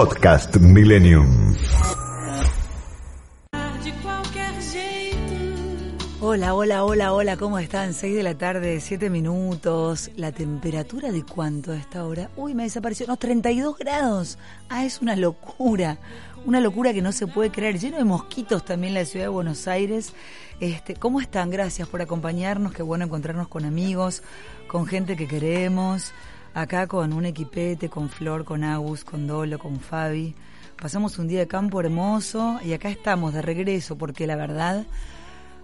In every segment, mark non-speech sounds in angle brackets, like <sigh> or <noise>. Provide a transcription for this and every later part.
Podcast Millennium. Hola, hola, hola, hola, ¿cómo están? 6 de la tarde, 7 minutos. ¿La temperatura de cuánto a esta hora? Uy, me desapareció. No, 32 grados. Ah, es una locura. Una locura que no se puede creer. Lleno de mosquitos también la ciudad de Buenos Aires. Este, ¿Cómo están? Gracias por acompañarnos. Qué bueno encontrarnos con amigos, con gente que queremos. Acá con un equipete, con Flor, con Agus, con Dolo, con Fabi. Pasamos un día de campo hermoso y acá estamos de regreso porque la verdad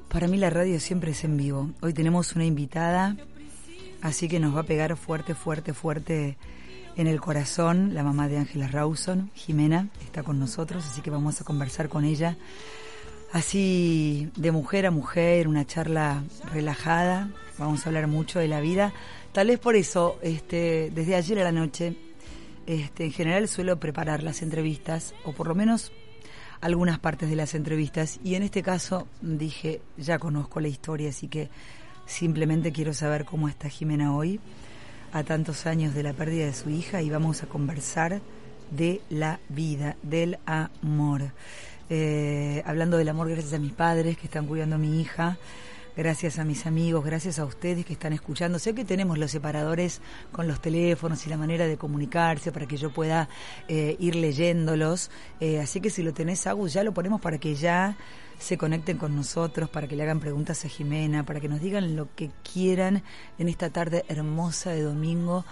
para mí la radio siempre es en vivo. Hoy tenemos una invitada, así que nos va a pegar fuerte, fuerte, fuerte en el corazón. La mamá de Ángela Rawson, Jimena, está con nosotros, así que vamos a conversar con ella. Así de mujer a mujer, una charla relajada. Vamos a hablar mucho de la vida. Tal vez por eso, este, desde ayer a la noche, este, en general suelo preparar las entrevistas, o por lo menos algunas partes de las entrevistas y en este caso dije, ya conozco la historia, así que simplemente quiero saber cómo está Jimena hoy, a tantos años de la pérdida de su hija y vamos a conversar de la vida, del amor. Eh, hablando del amor gracias a mis padres que están cuidando a mi hija, gracias a mis amigos, gracias a ustedes que están escuchando. Sé que tenemos los separadores con los teléfonos y la manera de comunicarse para que yo pueda eh, ir leyéndolos. Eh, así que si lo tenés, Agus, ya lo ponemos para que ya se conecten con nosotros, para que le hagan preguntas a Jimena, para que nos digan lo que quieran en esta tarde hermosa de domingo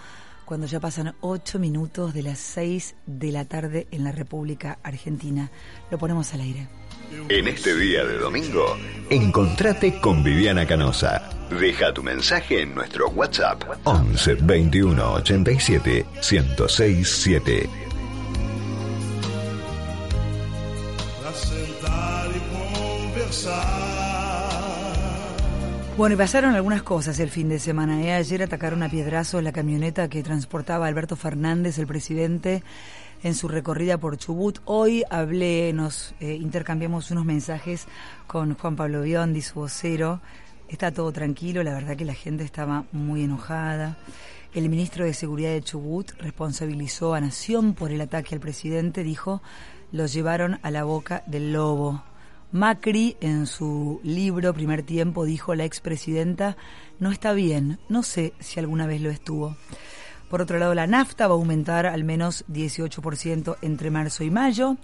cuando ya pasan ocho minutos de las seis de la tarde en la República Argentina. Lo ponemos al aire. En este día de domingo, encontrate con Viviana Canosa. Deja tu mensaje en nuestro WhatsApp 11 21 87 1067. 7. Bueno, y pasaron algunas cosas el fin de semana. ¿eh? Ayer atacaron a piedrazo la camioneta que transportaba a Alberto Fernández, el presidente, en su recorrida por Chubut. Hoy hablé, nos eh, intercambiamos unos mensajes con Juan Pablo Biondi, su vocero. Está todo tranquilo, la verdad que la gente estaba muy enojada. El ministro de Seguridad de Chubut responsabilizó a Nación por el ataque al presidente, dijo, los llevaron a la boca del lobo. Macri, en su libro Primer Tiempo, dijo la expresidenta, no está bien, no sé si alguna vez lo estuvo. Por otro lado, la nafta va a aumentar al menos 18% entre marzo y mayo.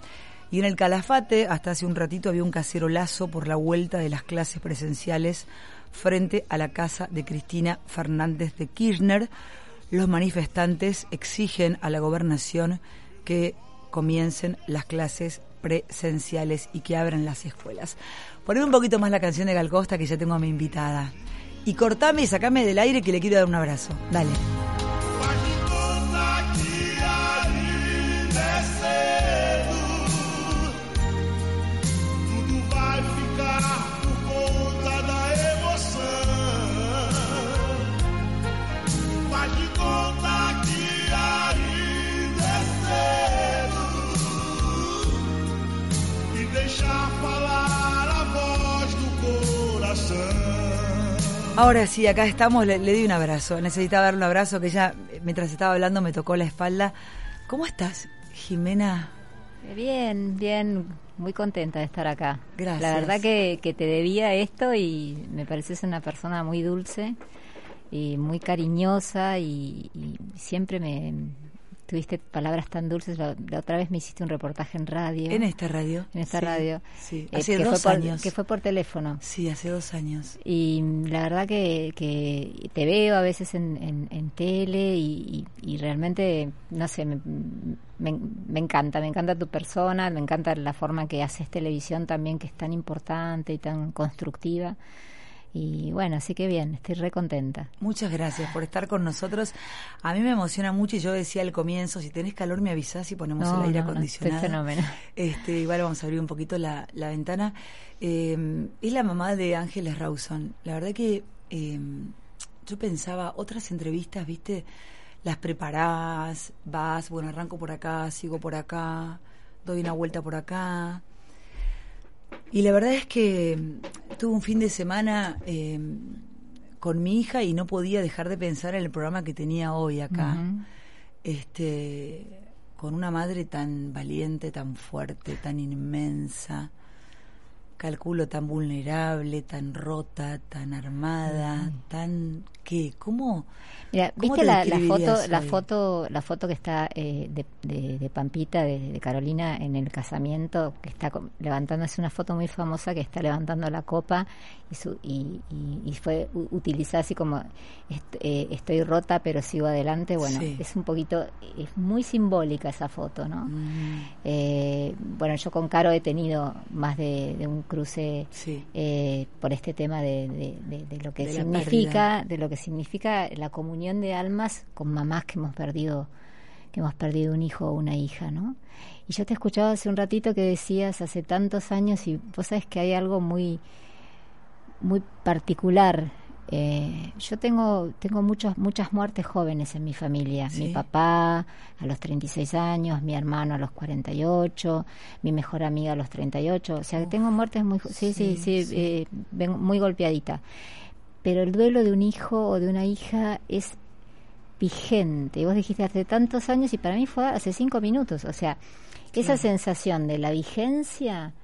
Y en el Calafate, hasta hace un ratito, había un cacerolazo por la vuelta de las clases presenciales frente a la casa de Cristina Fernández de Kirchner. Los manifestantes exigen a la gobernación que comiencen las clases presenciales y que abran las escuelas. Poneme un poquito más la canción de Gal Costa que ya tengo a mi invitada. Y cortame y sacame del aire que le quiero dar un abrazo. Dale. Ahora sí, acá estamos, le, di un abrazo. Necesitaba dar un abrazo que ella, mientras estaba hablando, me tocó la espalda. ¿Cómo estás, Jimena? Bien, bien, muy contenta de estar acá. Gracias. La verdad que, que te debía esto y me pareces una persona muy dulce y muy cariñosa y siempre me, tuviste palabras tan dulces. La, otra vez me hiciste un reportaje en radio. En esta radio. En esta radio. Sí, eh, hace dos años. que fue por teléfono. Sí, hace dos años. Y la verdad que, que te veo a veces en, en, tele y, realmente, no sé, me, me, encanta, me encanta tu persona, me encanta la forma que haces televisión también, que es tan importante y tan constructiva. Y bueno, así que bien, estoy re contenta. Muchas gracias por estar con nosotros. A mí me emociona mucho y yo decía al comienzo, si tenés calor me avisás y ponemos el aire acondicionado. fenómeno. Este, igual vamos a abrir un poquito la, la ventana. Eh, es la mamá de Ángeles Rawson. La verdad que eh, yo pensaba, otras entrevistas, viste, las preparás, vas, bueno, arranco por acá, sigo por acá, doy una vuelta por acá y la verdad es que mm, tuve un fin de semana eh, con mi hija y no podía dejar de pensar en el programa que tenía hoy acá. Este con una madre tan valiente, tan fuerte, tan inmensa, calculo tan vulnerable, tan rota, tan armada, tan qué, ¿cómo? Mira, ¿viste la, foto, la foto, la foto que está eh, de, de, Pampita, de, Carolina en el casamiento, que está levantando, es una foto muy famosa que está levantando la copa y, su, y, y, fue utilizada así como eh, estoy rota pero sigo adelante. Bueno, es un poquito, es muy simbólica esa foto, ¿no? Mm. Eh, bueno, yo con Caro he tenido más de, un cruce por este tema de, de lo que significa, de lo que significa la comunión de almas con mamás que hemos perdido que hemos perdido un hijo o una hija, ¿no? Y yo te escuchaba hace un ratito que decías hace tantos años y vos sabes que hay algo muy muy particular. Eh, yo tengo tengo muchas muchas muertes jóvenes en mi familia. Mi papá a los 36 años, mi hermano a los 48, mi mejor amiga a los 38. O sea, que tengo muertes muy sí sí sí, eh, muy golpeadita pero el duelo de un hijo o de una hija es vigente. Vos dijiste hace tantos años y para mí fue hace cinco minutos. O sea, esa sensación de la vigencia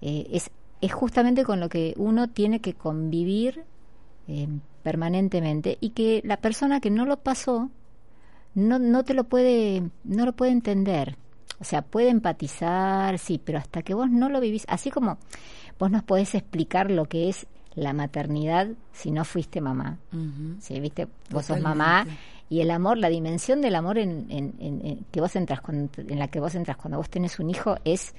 eh, es, es justamente con lo que uno tiene que convivir eh, permanentemente y que la persona que no lo pasó no, no te lo puede, no lo puede entender. O sea, puede empatizar, sí, pero hasta que vos no lo vivís, así como vos nos podés explicar lo que es la maternidad si no fuiste mamá. ¿Viste? Vos sos mamá y el amor, la dimensión del amor en, en, que vos entras en la que vos entras cuando vos tenés un hijo es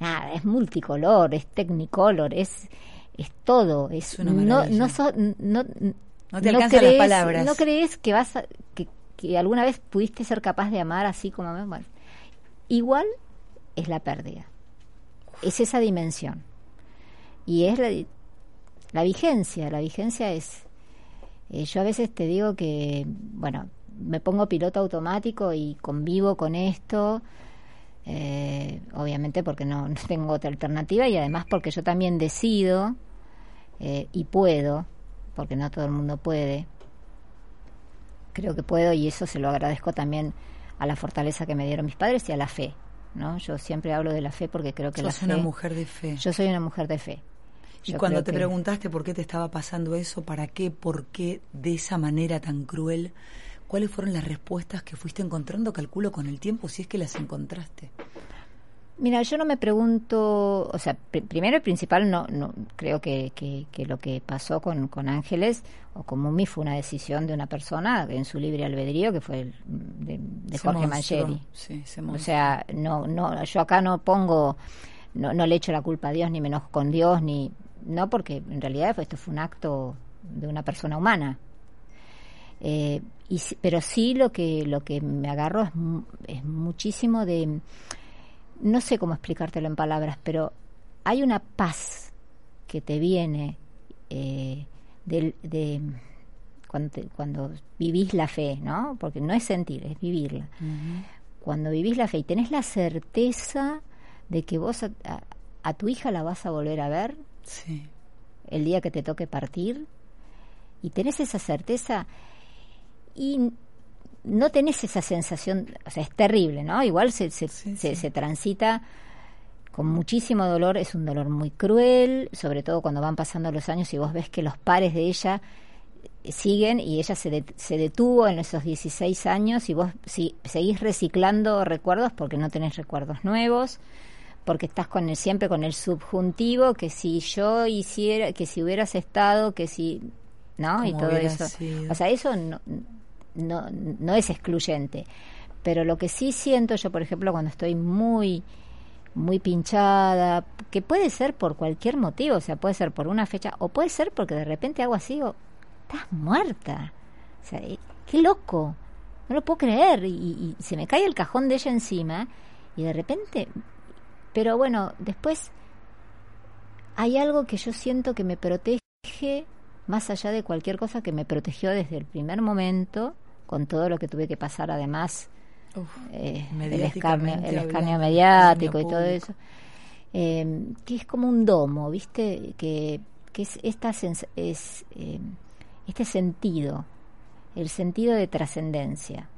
nada, es multicolor, es technicolor, es es todo, es, no no no, no te alcanzan las palabras. No crees que vas que, que, alguna vez pudiste ser capaz de amar así como bueno, igual es la pérdida. Es esa dimensión. Y es la, la vigencia, la vigencia es... Eh, yo a veces te digo que, bueno, me pongo piloto automático y convivo con esto, eh, obviamente porque no, tengo otra alternativa y además porque yo también decido eh, y puedo, porque no todo el mundo puede, creo que puedo y eso se lo agradezco también a la fortaleza que me dieron mis padres y a la fe. ¿no? Yo siempre hablo de la fe porque creo que la fe... una mujer de fe. Yo soy una mujer de fe. Y cuando te preguntaste por qué te estaba pasando eso, para qué, por qué, de esa manera tan cruel, ¿cuáles fueron las respuestas que fuiste encontrando, calculo, con el tiempo, si es que las encontraste? Mira, yo no me pregunto, o sea, primero y principal, no, no creo que, que, lo que pasó con, con Ángeles o con Mumi fue una decisión de una persona en su libre albedrío, que fue el, de, Jorge Mancheri. o sea, no, no, yo acá no pongo, no, no le echo la culpa a Dios, ni menos con Dios, ni no porque en realidad esto fue un acto de una persona humana. Eh, y, pero sí lo que, lo que me agarro es, es muchísimo de, no sé cómo explicártelo en palabras, pero hay una paz que te viene eh, de, de cuando, cuando, vivís la fe, ¿no? Porque no es sentir, es vivirla. Cuando vivís la fe y tenés la certeza de que vos a, tu hija la vas a volver a ver, Sí. El día que te toque partir y tenés esa certeza y no tenés esa sensación, o sea, es terrible, ¿no? Igual se, se, se, transita con muchísimo dolor, es un dolor muy cruel, sobre todo cuando van pasando los años y vos ves que los pares de ella siguen y ella se, se detuvo en esos 16 años y vos si, seguís reciclando recuerdos porque no tenés recuerdos nuevos porque estás con el, siempre con el subjuntivo, que si yo hiciera, que si hubieras estado, que si, ¿no? Y todo eso. O sea, eso no, no, no es excluyente. Pero lo que sí siento yo, por ejemplo, cuando estoy muy, muy pinchada, que puede ser por cualquier motivo, o sea, puede ser por una fecha, o puede ser porque de repente hago así, o estás muerta. O sea, eh, qué loco, no lo puedo creer. y se me cae el cajón de ella encima, y de repente pero bueno, después hay algo que yo siento que me protege más allá de cualquier cosa que me protegió desde el primer momento, con todo lo que tuve que pasar además, eh, el, escarnio, mediático y todo eso, em, que es como un domo, ¿viste? Que, que es, esta es em, este sentido, el sentido de trascendencia.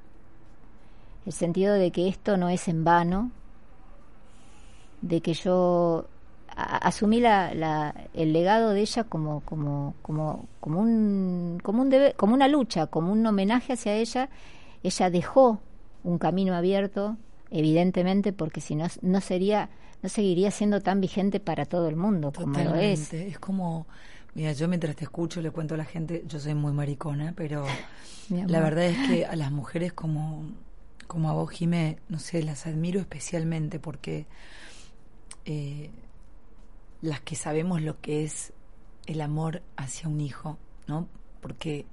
el sentido de que esto no es en vano, de que yo asumí la, la, el legado de ella como como como como un como un debe, como una lucha como un homenaje hacia ella. Ella dejó un camino abierto evidentemente porque si no no sería no seguiría siendo tan vigente para todo el mundo como lo es. Es como mira yo mientras te escucho le cuento a la gente yo soy muy maricona pero <laughs> la verdad es que a las mujeres como como a vos Jimé no sé las admiro especialmente porque eh, las que sabemos lo que es el amor hacia un hijo, ¿no? Porque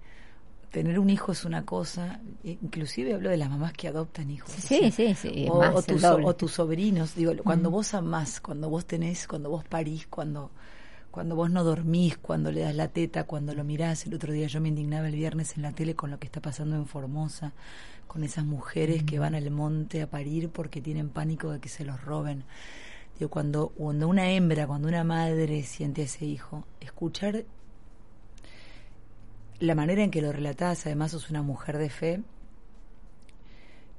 tener un hijo es una cosa, inclusive hablo de las mamás que adoptan hijos. Sí, sí, sí. O, tus, sobrinos, digo, cuando vos amás, cuando vos tenés, cuando vos parís, cuando, cuando vos no dormís, cuando le das la teta, cuando lo mirás. El otro día yo me indignaba el viernes en la tele con lo que está pasando en Formosa, con esas mujeres que van al monte a parir porque tienen pánico de que se los roben cuando, cuando una hembra, cuando una madre siente a ese hijo, escuchar la manera en que lo relatás, además sos una mujer de fe,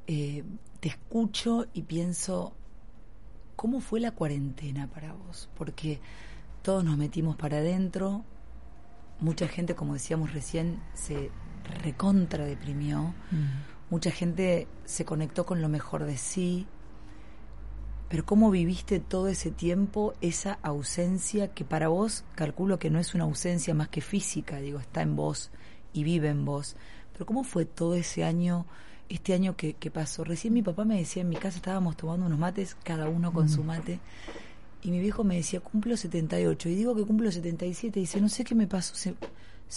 eh, te escucho y pienso, ¿cómo fue la cuarentena para vos? Porque todos nos metimos para adentro, mucha gente, como decíamos recién, se recontra deprimió, mm. mucha gente se conectó con lo mejor de sí, pero ¿cómo viviste todo ese tiempo esa ausencia que para vos calculo que no es una ausencia más que física, digo, está en vos y vive en vos? Pero ¿cómo fue todo ese año, este año que, pasó? Recién mi papá me decía, en mi casa estábamos tomando unos mates, cada uno con su mate, y mi viejo me decía, cumplo 78, y digo que cumplo 77, y dice, no sé qué me pasó, se,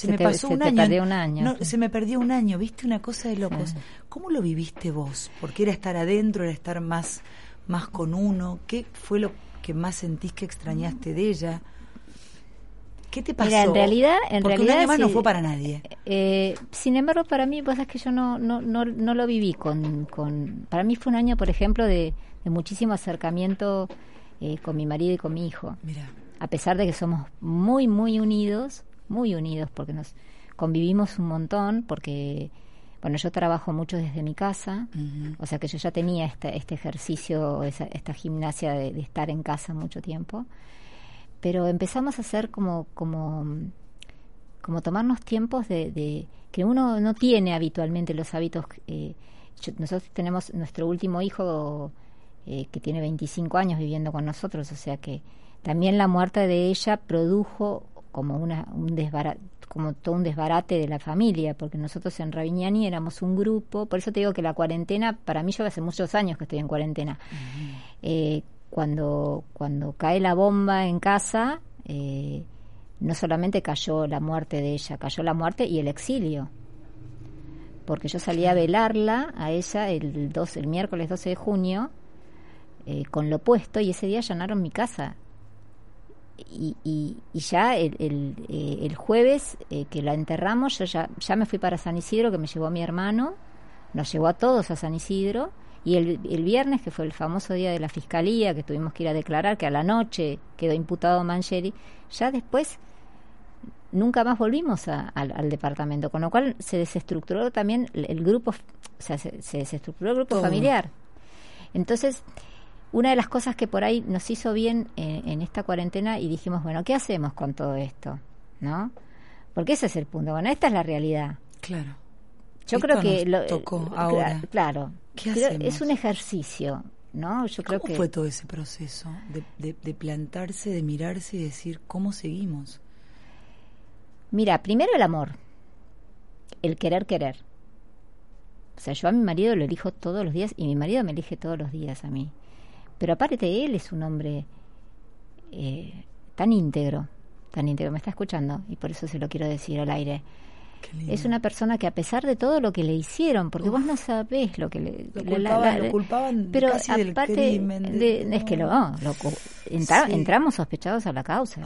me pasó un, año. un año. Se me perdió un año, viste una cosa de locos. ¿Cómo lo viviste vos? Porque era estar adentro, era estar más más con uno? ¿Qué fue lo que más sentís que extrañaste de ella? ¿Qué te pasó? Mira, en realidad, en Porque realidad un año no fue para nadie. Eh, sin embargo, para mí, pues es que yo no, no, no, no lo viví con, con... Para mí fue un año, por ejemplo, de, de muchísimo acercamiento eh, con mi marido y con mi hijo. Mira. A pesar de que somos muy, muy unidos, muy unidos, porque nos convivimos un montón, porque bueno, yo trabajo mucho desde mi casa, o sea que yo ya tenía este, este ejercicio, esta gimnasia de, estar en casa mucho tiempo, pero empezamos a hacer como, como, como tomarnos tiempos de, que uno no tiene habitualmente los hábitos. Eh, nosotros tenemos nuestro último hijo eh, que tiene 25 años viviendo con nosotros, o sea que también la muerte de ella produjo como una, un desbarate como todo un desbarate de la familia, porque nosotros en Ravignani éramos un grupo, por eso te digo que la cuarentena, para mí yo hace muchos años que estoy en cuarentena, eh, cuando, cuando cae la bomba en casa, eh, no solamente cayó la muerte de ella, cayó la muerte y el exilio, porque yo salí a velarla a ella el, dos, el miércoles 12 de junio, eh, con lo puesto, y ese día allanaron mi casa y, y, ya el, el, eh, el jueves eh, que la enterramos, yo ya, ya me fui para San Isidro, que me llevó mi hermano, nos llevó a todos a San Isidro, y el, el viernes, que fue el famoso día de la fiscalía, que tuvimos que ir a declarar, que a la noche quedó imputado Mancheri, ya después nunca más volvimos al, departamento, con lo cual se desestructuró también el, grupo, o sea, se, desestructuró el grupo familiar. Entonces, una de las cosas que por ahí nos hizo bien eh, en esta cuarentena y dijimos, bueno, ¿qué hacemos con todo esto? ¿No? Porque ese es el punto. Bueno, esta es la realidad. Claro. Yo creo que lo tocó ahora. Claro. ¿Qué es un ejercicio, ¿no? Yo creo ¿Cómo que fue todo ese proceso de, de plantarse, de mirarse y decir cómo seguimos? Mira, primero el amor, el querer querer. O sea, yo a mi marido lo elijo todos los días y mi marido me elige todos los días a mí. Pero aparte él es un hombre eh, tan íntegro, tan íntegro, me está escuchando y por eso se lo quiero decir al aire. Es una persona que a pesar de todo lo que le hicieron, porque vos no sabés lo que le... Lo culpaban, pero aparte de, es que lo, entramos sospechados a la causa.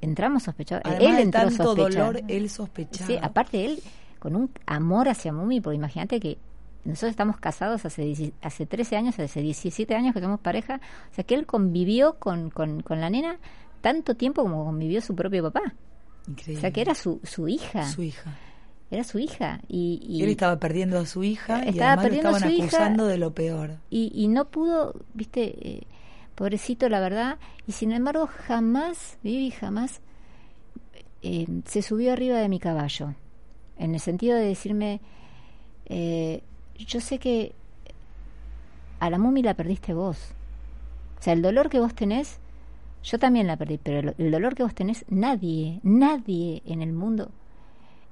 entramos sospechados. él entró tanto dolor, él sospechaba. Sí, aparte él con un amor hacia Mumi, porque imagínate que nosotros estamos casados hace, hace 13 años, hace 17 años que somos pareja, o sea que él convivió con, con, la nena tanto tiempo como convivió su propio papá. Increíble. O sea que era su, su hija. Su hija. era su hija. Y, él estaba perdiendo a su hija y además lo estaban acusando de lo peor. Y, y no pudo, viste, eh, pobrecito la verdad, y sin embargo jamás, Vivi jamás, eh, se subió arriba de mi caballo, en el sentido de decirme, eh, yo sé que a la mumi la perdiste vos. O sea, el dolor que vos tenés, yo también la perdí, pero el, dolor que vos tenés, nadie, nadie en el mundo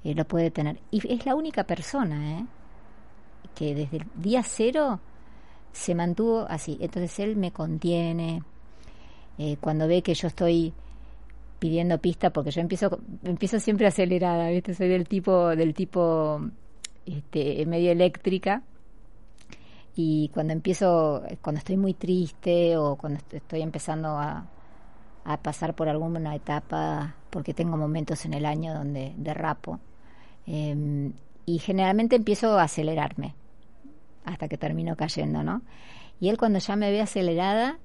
eh, lo puede tener. Y es la única persona ¿eh? que desde el día cero se mantuvo así. Entonces él me contiene. Eh, cuando ve que yo estoy pidiendo pista, porque yo empiezo, empiezo siempre acelerada, ¿viste? Soy del tipo, del tipo este, medio eléctrica. Y cuando empiezo, cuando estoy muy triste o cuando estoy empezando a, pasar por alguna etapa, porque tengo momentos en el año donde derrapo, em, y generalmente empiezo a acelerarme hasta que termino cayendo, ¿no? Y él cuando ya me ve acelerada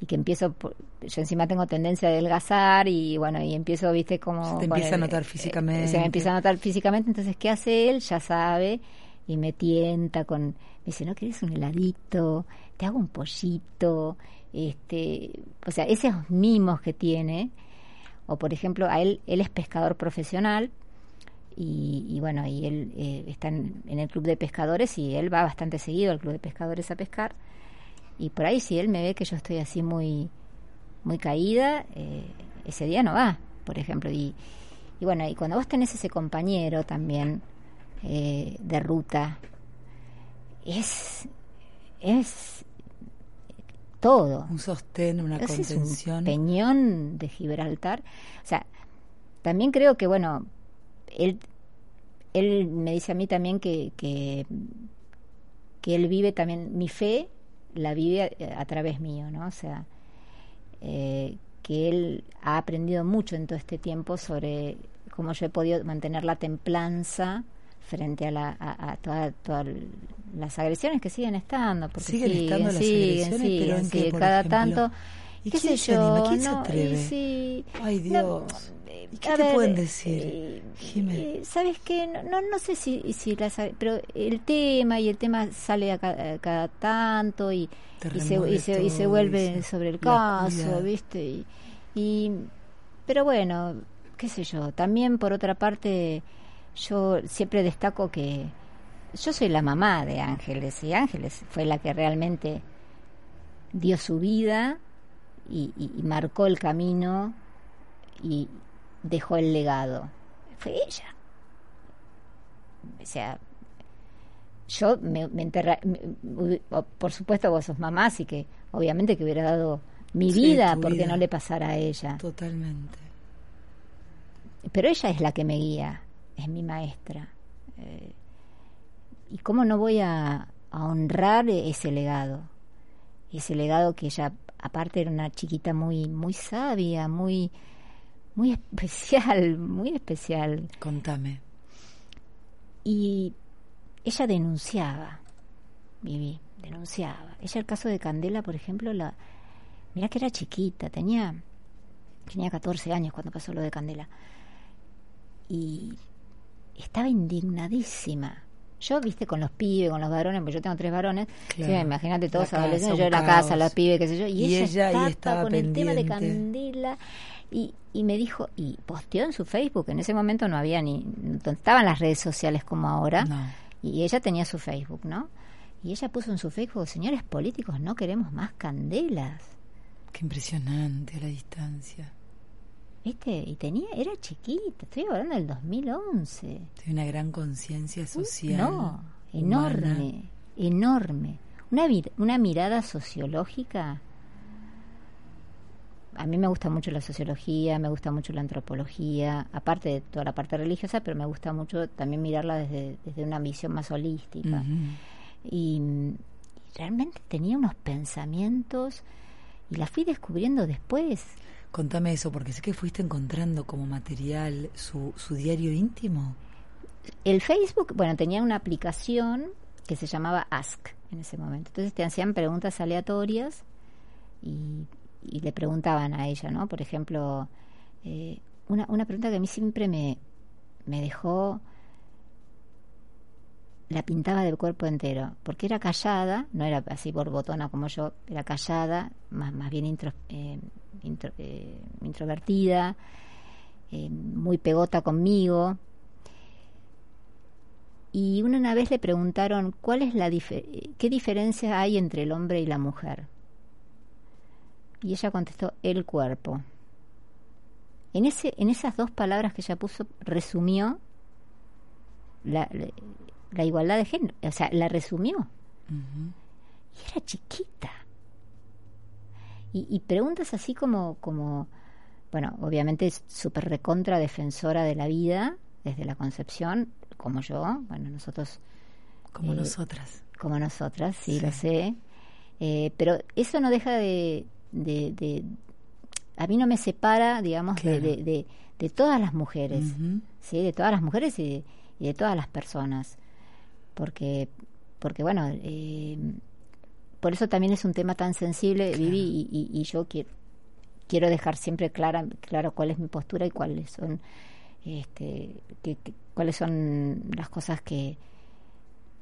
y que empiezo, yo encima tengo tendencia a adelgazar y bueno, y empiezo, viste, como... Se te empieza a notar físicamente. se me empieza a notar físicamente, entonces, ¿qué hace él? Ya sabe y me tienta con, me dice, ¿no querés un heladito? Te hago un pollito, este, o sea, esos mimos que tiene, o por ejemplo, a él, él es pescador profesional, y, bueno, y él eh, está en, el club de pescadores y él va bastante seguido al club de pescadores a pescar. Y por ahí si él me ve que yo estoy así muy, muy caída, eh, ese día no va, por ejemplo. Y, y bueno, y cuando vos tenés ese compañero también eh, de ruta, es, es todo. Un sostén, una contención. un peñón de Gibraltar. O sea, también creo que, bueno, él, él me dice a mí también que, que, él vive también, mi fe la vive a, través mío, ¿no? O sea, eh, que él ha aprendido mucho en todo este tiempo sobre cómo yo he podido mantener la templanza frente a, la, a, todas las agresiones que siguen estando. Porque siguen, estando las agresiones, pero cada tanto... ¿Y qué sé yo? ¿Quién se atreve? Ay, Dios. ¿Y qué te pueden decir, eh, eh, ¿Sabes qué? No, no, sé si, si las, pero el tema y el tema sale a cada, tanto y, y se, y, se, y se, vuelve sobre el caso, ¿viste? Y, pero bueno, qué sé yo. También por otra parte, yo siempre destaco que yo soy la mamá de Ángeles y Ángeles fue la que realmente dio su vida y, y marcó el camino y, dejó el legado. Fue ella. O sea, yo me, me enterré, por supuesto vos sos mamá, así que obviamente que hubiera dado mi vida porque no le pasara a ella. Totalmente. Pero ella es la que me guía, es mi maestra. Eh, ¿Y cómo no voy a, a honrar ese legado? Ese legado que ella, aparte, era una chiquita muy, muy sabia, muy muy especial, muy especial. Contame. Y ella denunciaba, Vivi, denunciaba. Ella el caso de Candela, por ejemplo, la mira que era chiquita, tenía tenía 14 años cuando pasó lo de Candela. Y estaba indignadísima. Yo, viste, con los pibes, con los varones, porque yo tengo tres varones, imagínate todos adolescentes, yo en la casa, los pibes, qué sé yo, y, ella, estaba, con el tema de Candela y, y me dijo, y posteó en su Facebook, en ese momento no había ni, no estaban las redes sociales como ahora, y ella tenía su Facebook, ¿no? Y ella puso en su Facebook, señores políticos, no queremos más candelas. Qué impresionante la distancia. ¿Viste? Y tenía, era chiquita, estoy hablando del 2011. Tiene una gran conciencia social. No, enorme, enorme. Una, una mirada sociológica a mí me gusta mucho la sociología, me gusta mucho la antropología, aparte de toda la parte religiosa, pero me gusta mucho también mirarla desde, desde una visión más holística. y, realmente tenía unos pensamientos y la fui descubriendo después. Contame eso, porque sé que fuiste encontrando como material su, su diario íntimo. El Facebook, bueno, tenía una aplicación que se llamaba Ask en ese momento. Entonces te hacían preguntas aleatorias y y le preguntaban a ella, ¿no? Por ejemplo, eh, una, una pregunta que a mí siempre me, me dejó la pintaba de cuerpo entero, porque era callada, no era así borbotona como yo, era callada, más, más bien intro, eh, eh, introvertida, eh, muy pegota conmigo. Y una, vez le preguntaron cuál es la qué diferencia hay entre el hombre y la mujer. Y ella contestó el cuerpo. En ese en esas dos palabras que ella puso resumió la, la, igualdad de género, o sea, la resumió. Y era chiquita. Y, y, preguntas así como como bueno, obviamente súper recontra defensora de la vida desde la concepción, como yo, bueno, nosotros... Como eh, nosotras. Como nosotras, sí, lo sé. Eh, pero eso no deja de, de, A mí no me separa, digamos, de, de, de, todas las mujeres, ¿sí? De todas las mujeres y de, todas las personas. Porque, porque bueno, eh, por eso también es un tema tan sensible, Vivi, y, y yo quiero, quiero dejar siempre clara, claro cuál es mi postura y cuáles son este, cuáles son las cosas que,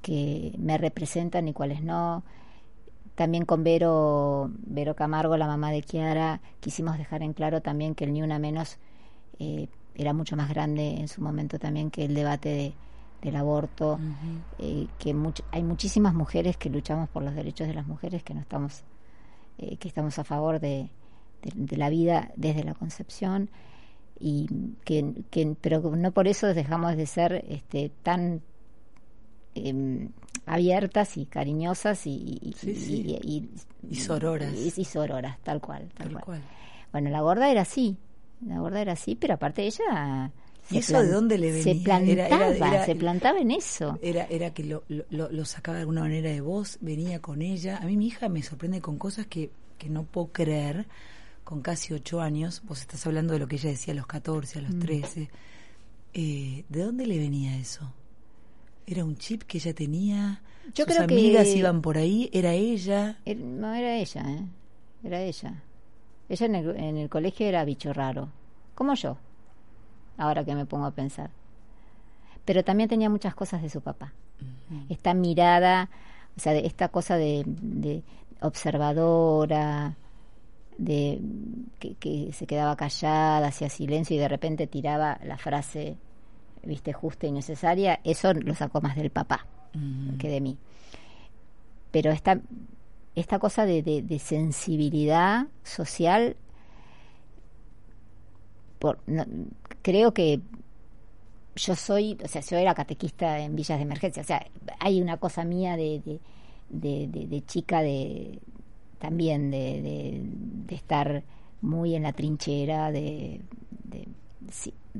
que me representan y cuáles no. También con Vero, Vero Camargo, la mamá de Kiara, quisimos dejar en claro también que el Ni Una Menos eh, era mucho más grande en su momento también que el debate de, del aborto, eh, que hay muchísimas mujeres que luchamos por los derechos de las mujeres, que no estamos, eh, que estamos a favor de, de, la vida desde la concepción y que, pero no por eso dejamos de ser este, tan em, abiertas y cariñosas y, y, y, sororas y, sororas tal cual tal, cual. bueno la gorda era así la gorda era así pero aparte ella ¿Y eso de dónde le venía? Se plantaba, se plantaba en eso. Era, era que lo, lo, lo, sacaba de alguna manera de voz, venía con ella. A mí mi hija me sorprende con cosas que, que no puedo creer con casi ocho años, vos estás hablando de lo que ella decía a los 14, a los 13, mm. eh, ¿de dónde le venía eso? ¿Era un chip que ella tenía? Yo ¿Sus creo amigas iban por ahí? ¿Era ella? no, era ella, ¿eh? Era ella. Ella en el, en el colegio era bicho raro, como yo, ahora que me pongo a pensar. Pero también tenía muchas cosas de su papá. Esta mirada, o sea, esta cosa de, de observadora, de que, se quedaba callada, hacía silencio y de repente tiraba la frase, viste, justa y necesaria, eso lo sacó más del papá mm. que de mí. Pero esta, esta cosa de, de, sensibilidad social, por, creo que yo soy, o sea, yo era catequista en villas de emergencia, o sea, hay una cosa mía de, de, de chica de, también de, de, estar muy en la trinchera, de,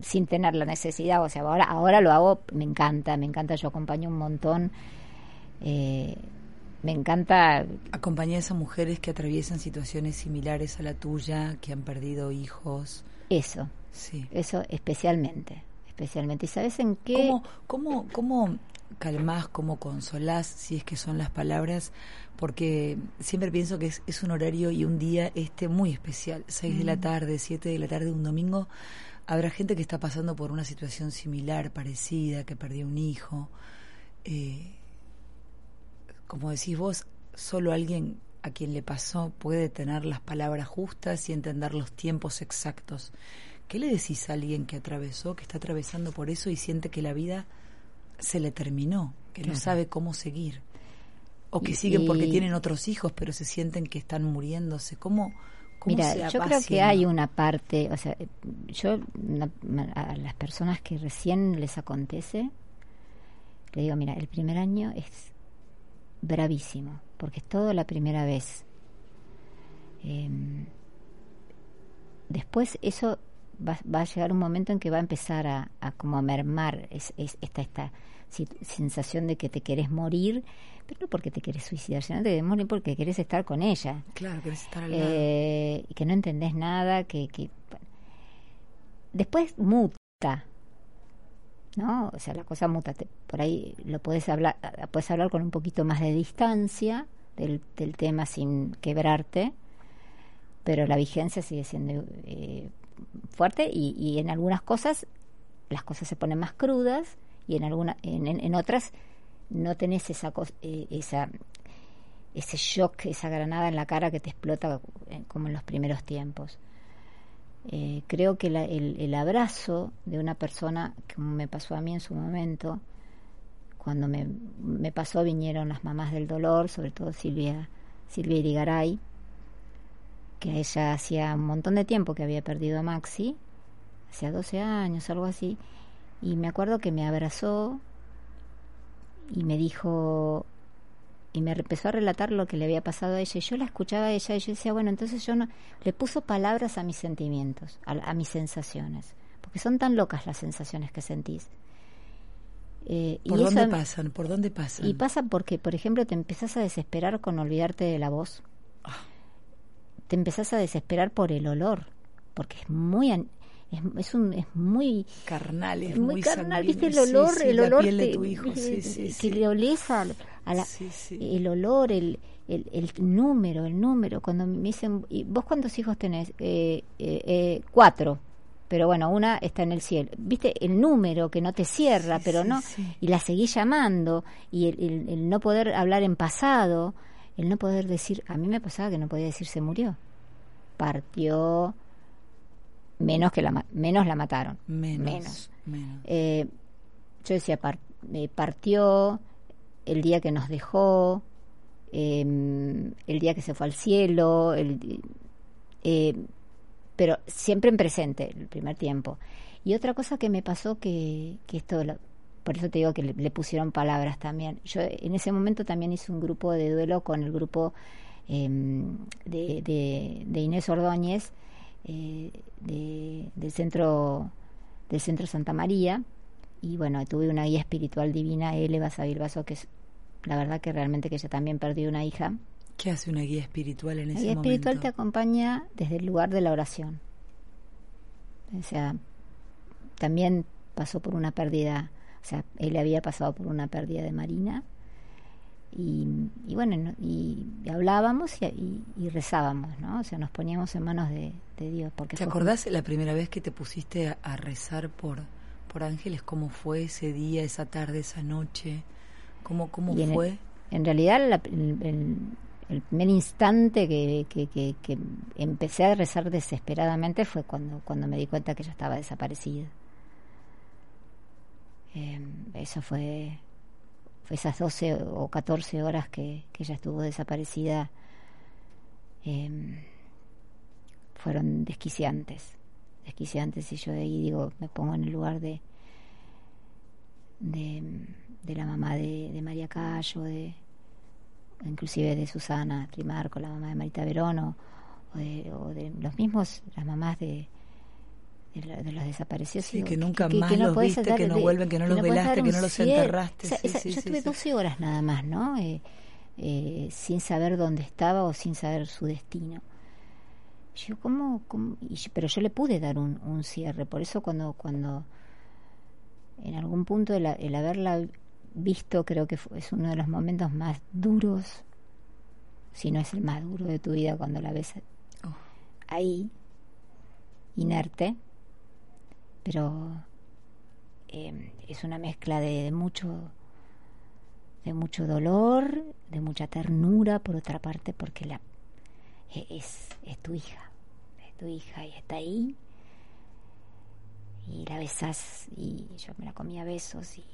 sin tener la necesidad. O sea, ahora, ahora lo hago, me encanta, me encanta, yo acompaño un montón. Eh, me encanta. Acompañar a esas mujeres que atraviesan situaciones similares a la tuya, que han perdido hijos. Eso. Sí. Eso especialmente. Especialmente. ¿Y sabes en qué? ¿Cómo, cómo, cómo calmás, cómo consolás, si es que son las palabras, porque siempre pienso que es, un horario y un día este muy especial, 6 de la mm. tarde, 7 de la tarde, un domingo, habrá gente que está pasando por una situación similar, parecida, que perdió un hijo. Eh, como decís vos, solo alguien a quien le pasó puede tener las palabras justas y entender los tiempos exactos. ¿Qué le decís a alguien que atravesó, que está atravesando por eso y siente que la vida se le terminó, que no sabe cómo seguir? O que siguen porque tienen otros hijos, pero se sienten que están muriéndose. ¿Cómo, Mira, yo creo que hay una parte, o sea, yo a las personas que recién les acontece, le digo, mira, el primer año es bravísimo, porque es todo la primera vez. Em, después eso va, va, a llegar un momento en que va a empezar a, como a mermar es, esta, esta sensación de que te querés morir, pero no porque te querés suicidar, sino te morir porque querés estar con ella. Claro, querés estar al eh, que no entendés nada, que... que Después muta, ¿no? O sea, la cosa muta. por ahí lo puedes hablar, puedes hablar con un poquito más de distancia del, del tema sin quebrarte, pero la vigencia sigue siendo eh, fuerte y, y, en algunas cosas las cosas se ponen más crudas y en, alguna, en, en, otras no tenés esa, eh, esa ese shock, esa granada en la cara que te explota eh, como en los primeros tiempos. Eh, creo que el, abrazo de una persona, como me pasó a mí en su momento, cuando me, me, pasó vinieron las mamás del dolor, sobre todo Silvia, Silvia Irigaray, que ella hacía un montón de tiempo que había perdido a Maxi, hacía 12 años, algo así, y me acuerdo que me abrazó y me dijo, y me empezó a relatar lo que le había pasado a ella y yo la escuchaba a ella y yo decía, bueno, entonces yo no le puso palabras a mis sentimientos, a, mis sensaciones, porque son tan locas las sensaciones que sentís. Eh, ¿Por dónde pasan? ¿Por dónde pasan? Y pasa porque, por ejemplo, te empezás a desesperar con olvidarte de la voz. Ah. Te empezás a desesperar por el olor, porque es muy es, es, un es muy carnal, es muy, carnal, viste el olor, el olor de tu hijo, que le olés a, el olor, el, el, número, el número. Cuando me dicen, ¿y ¿vos cuántos hijos tenés? Eh, eh, eh, cuatro. Pero bueno, una está en el cielo. Viste el número que no te cierra, pero no. Y la seguís llamando. Y el, el, no poder hablar en pasado. El no poder decir. A mí me pasaba que no podía decir se murió. Partió. Menos que la, menos la mataron. Menos. yo decía, partió el día que nos dejó, em, el día que se fue al cielo, el, eh, pero siempre en presente, el primer tiempo. Y otra cosa que me pasó que, que esto, por eso te digo que le, pusieron palabras también. Yo en ese momento también hice un grupo de duelo con el grupo em, de, de, Inés Ordóñez eh, del centro del centro Santa María y bueno, tuve una guía espiritual divina, Eleva Sabilbaso, que es la verdad que realmente que ella también perdió una hija. ¿Qué hace una guía espiritual en ese momento? La guía espiritual te acompaña desde el lugar de la oración. O sea, también pasó por una pérdida, o sea, él había pasado por una pérdida de Marina. Y, bueno, y, hablábamos y, rezábamos, ¿no? O sea, nos poníamos en manos de, Dios. Porque ¿Te acordás la primera vez que te pusiste a rezar por, por ángeles? ¿Cómo fue ese día, esa tarde, esa noche? ¿Cómo, cómo fue? en realidad, el, primer instante que, que, empecé a rezar desesperadamente fue cuando, cuando me di cuenta que ella estaba desaparecida. Em, eso fue esas 12 o 14 horas que, ella estuvo desaparecida. Em, fueron desquiciantes, desquiciantes y yo de ahí digo, me pongo en el lugar de, de de la mamá de, María Cayo, de, inclusive de Susana Trimarco, la mamá de Marita Verón, o, de, los mismos, las mamás de, de, los desaparecidos. Sí, que nunca más los viste, que no vuelven, que no los velaste, que no los enterraste. yo estuve 12 horas nada más, ¿no? Eh, eh, sin saber dónde estaba o sin saber su destino. Yo, ¿cómo? pero yo le pude dar un, un cierre, por eso cuando, cuando en algún punto el, el haberla visto, creo que es uno de los momentos más duros, si no es el más duro de tu vida cuando la ves oh. ahí, inerte, pero em, es una mezcla de, mucho de mucho dolor, de mucha ternura, por otra parte, porque la e, es, es tu hija, es tu hija y está ahí y la besas y yo me la comía a besos y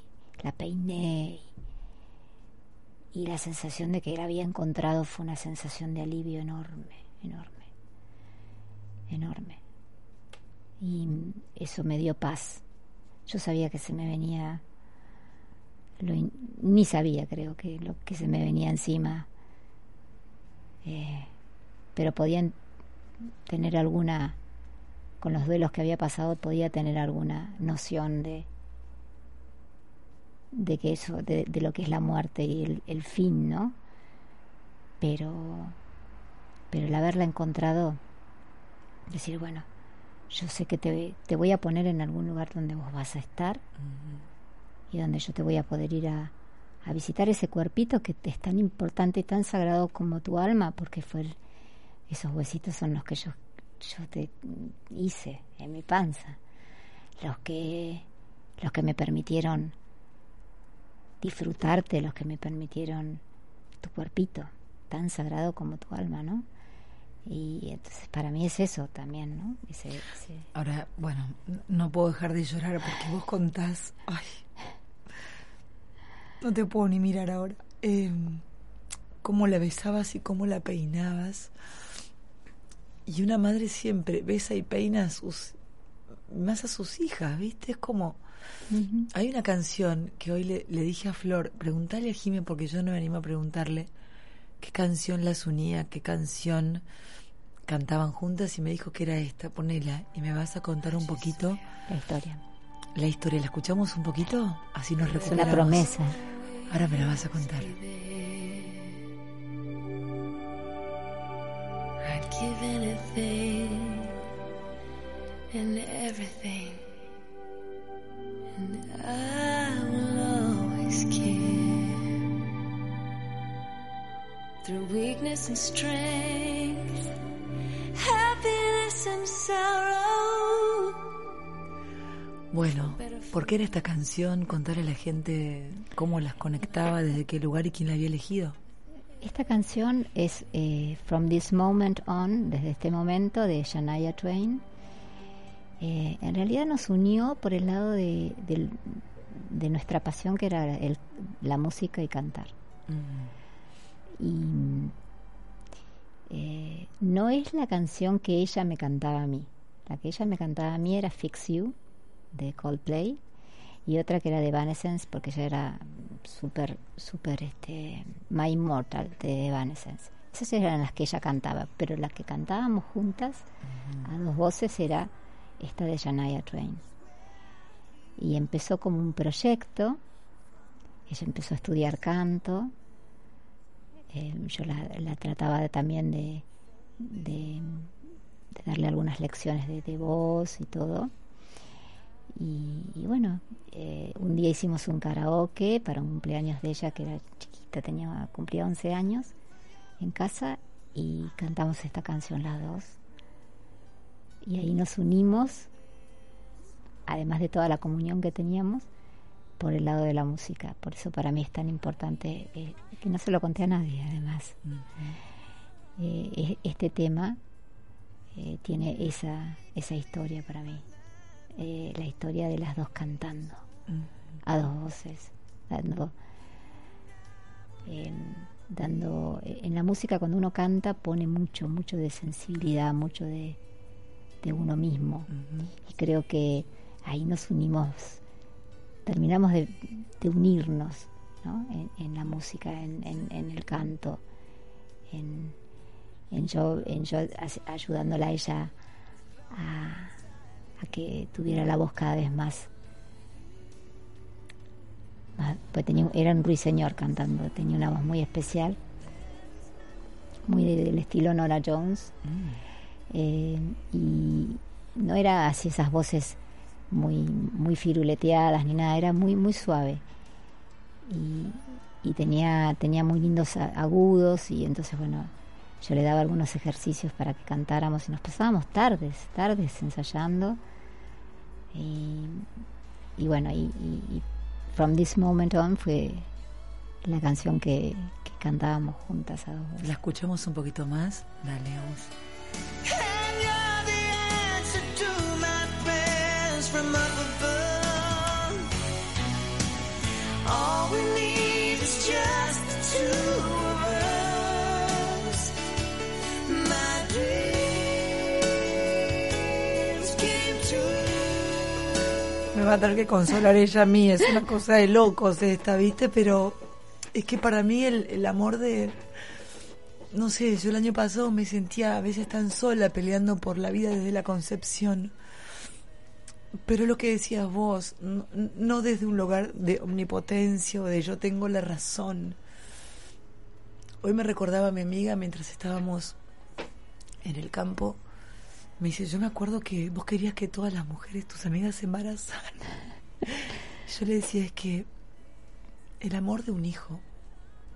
la peiné y, la sensación de que él había encontrado fue una sensación de alivio enorme, enorme, enorme. Y eso me dio paz. Yo sabía que se me venía, ni sabía creo que lo que se me venía encima, eh, pero podían tener alguna, con los duelos que había pasado, podía tener alguna noción de, de que eso, de, lo que es la muerte y el, fin, ¿no? Pero, pero el haberla encontrado, decir, bueno, yo sé que te, te voy a poner en algún lugar donde vos vas a estar y donde yo te voy a poder ir a, a visitar ese cuerpito que es tan importante y tan sagrado como tu alma, porque fue esos huesitos son los que yo, yo te hice en mi panza, los que, los que me permitieron disfrutarte los que me permitieron tu cuerpito, tan sagrado como tu alma, ¿no? Y entonces para mí es eso también, ¿no? Ahora, bueno, no puedo dejar de llorar porque vos contás, ay, no te puedo ni mirar ahora, em, cómo la besabas y cómo la peinabas. Y una madre siempre besa y peina a sus, más a sus hijas, ¿viste? Es como... Hay una canción que hoy le, le dije a Flor, preguntale a Jimé porque yo no me animo a preguntarle qué canción las unía, qué canción cantaban juntas y me dijo que era esta, ponela y me vas a contar un poquito la historia. La historia, ¿la escuchamos un poquito? Así nos recuperamos. Es una promesa. Ahora me la vas a contar. I'd give anything and everything and I will always care through weakness and strength happiness and sorrow bueno, ¿por qué era esta canción? Contarle a la gente cómo las conectaba, desde qué lugar y quién la había elegido. Esta canción es eh, From This Moment On, desde este momento, de Shania Twain. Eh, en realidad nos unió por el lado de, nuestra pasión, que era la música y cantar. Mm. Y eh, no es la canción que ella me cantaba a mí. La que ella me cantaba a mí era Fix You, de Coldplay y otra que era de Evanescence porque ella era súper, súper, este, My Immortal de Evanescence. Esas eran las que ella cantaba, pero las que cantábamos juntas a dos voces era esta de Shania Twain. Y empezó como un proyecto, ella empezó a estudiar canto, eh, yo la, trataba también de, darle algunas lecciones de, de voz y todo y, bueno, eh, un día hicimos un karaoke para un cumpleaños de ella que era chiquita, tenía cumplía 11 años en casa y cantamos esta canción las dos. Y ahí nos unimos, además de toda la comunión que teníamos, por el lado de la música. Por eso para mí es tan importante, eh, que no se lo conté a nadie además. Eh, este tema tiene esa, esa historia para mí. Eh, la historia de las dos cantando. A dos voces, dando, em, dando eh, en la música cuando uno canta pone mucho, mucho de sensibilidad, mucho de, de uno mismo. Y creo que ahí nos unimos, terminamos de, unirnos ¿no? en, la música, en, en, el canto, en, yo, en yo ayudándola a ella a que tuviera la voz cada vez más. pues tenía, era un ruiseñor cantando, tenía una voz muy especial, muy del estilo Nora Jones. Mm. Eh, y no era así esas voces muy, muy firuleteadas ni nada, era muy, muy suave. Y, y tenía, tenía muy lindos agudos y entonces bueno, yo le daba algunos ejercicios para que cantáramos y nos pasábamos tardes, tardes ensayando y, bueno, y, From This Moment On fue la canción que, que cantábamos juntas a dos. ¿La escuchamos un poquito más? Dale, vamos. Me va a tener que consolar ella a mí, es una cosa de locos esta, ¿viste? Pero es que para mí el, amor de... No sé, yo el año pasado me sentía a veces tan sola peleando por la vida desde la concepción. Pero lo que decías vos, no, no desde un lugar de omnipotencia o de yo tengo la razón. Hoy me recordaba a mi amiga mientras estábamos en el campo me dice, yo me acuerdo que vos querías que todas las mujeres, tus amigas, se embarazaran. <laughs> Yo le decía, es que el amor de un hijo,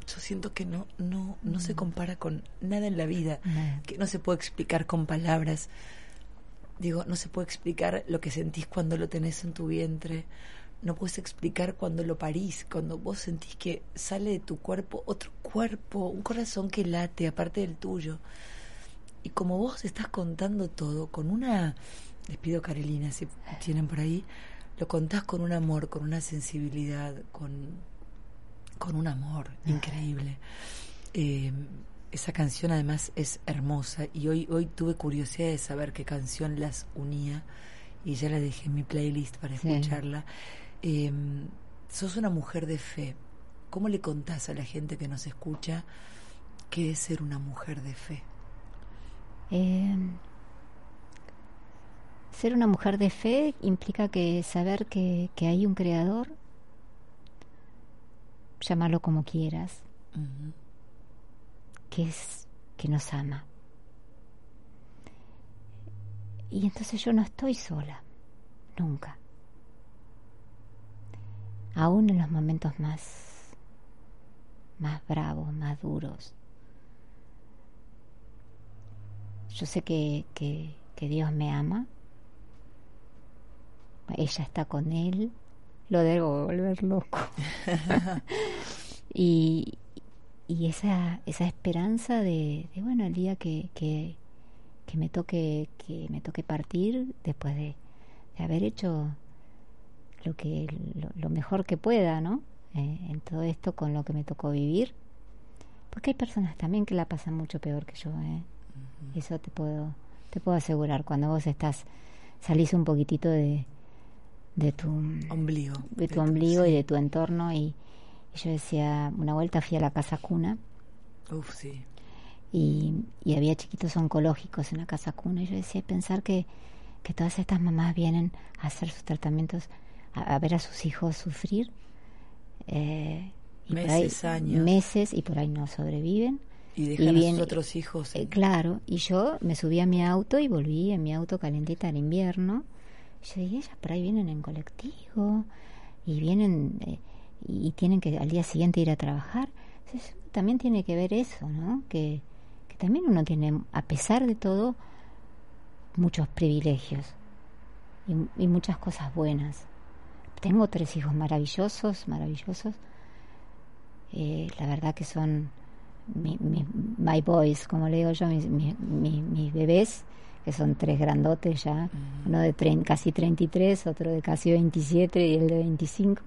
yo siento que no, no, no se mm. compara con nada en la vida, que no se puede explicar con palabras. Digo, no se puede explicar lo que sentís cuando lo tenés en tu vientre, no puedes explicar cuando lo parís, cuando vos sentís que sale de tu cuerpo otro cuerpo, un corazón que late aparte del tuyo. Y como vos estás contando todo con una, les pido Carolina si tienen por ahí, lo contás con un amor, con una sensibilidad, con, con un amor increíble. Eh, esa canción además es hermosa y hoy, hoy tuve curiosidad de saber qué canción las unía y ya la dejé en mi playlist para escucharla. Eh, sos una mujer de fe. ¿Cómo le contás a la gente que nos escucha qué es ser una mujer de fe? Eh, ser una mujer de fe implica que saber que, que hay un creador, llámalo como quieras, que es que nos ama. Y entonces yo no estoy sola, nunca. Aún en los momentos más, más bravos, más duros. Yo sé que, que, que Dios me ama. Ella está con él. Lo debo volver loco. <laughs> y, y esa, esa esperanza de, de, bueno, el día que, que, que me toque que me toque partir después de, de haber hecho lo que lo, lo mejor que pueda no eh, en todo esto con lo que me tocó vivir porque hay personas también que la pasan mucho peor que yo ¿eh? Eso te puedo te puedo asegurar. Cuando vos estás salís un poquitito de de tu ombligo. de tu ombligo sí. y de tu entorno. Y, y, yo decía una vuelta fui a la casa cuna. Uf, sí. Y, y, había chiquitos oncológicos en la casa cuna. Y yo decía pensar que, que todas estas mamás vienen a hacer sus tratamientos a, a ver a sus hijos sufrir eh, y meses ahí, años. meses y por ahí no sobreviven y bien, a sus otros hijos eh, claro y yo me subí a mi auto y volví en mi auto calentita al invierno y yo dije ellas por ahí vienen en colectivo y vienen eh, y tienen que al día siguiente ir a trabajar Entonces, también tiene que ver eso no que también uno tiene, a pesar de todo, muchos privilegios y, y, muchas cosas buenas. Tengo tres hijos maravillosos, maravillosos. Eh, la verdad que son mi, mi, my boys, como le digo yo, mis, mis, mis bebés, que son tres grandotes ya, uh -huh. uno de tre casi 33, otro de casi 27 y el de 25.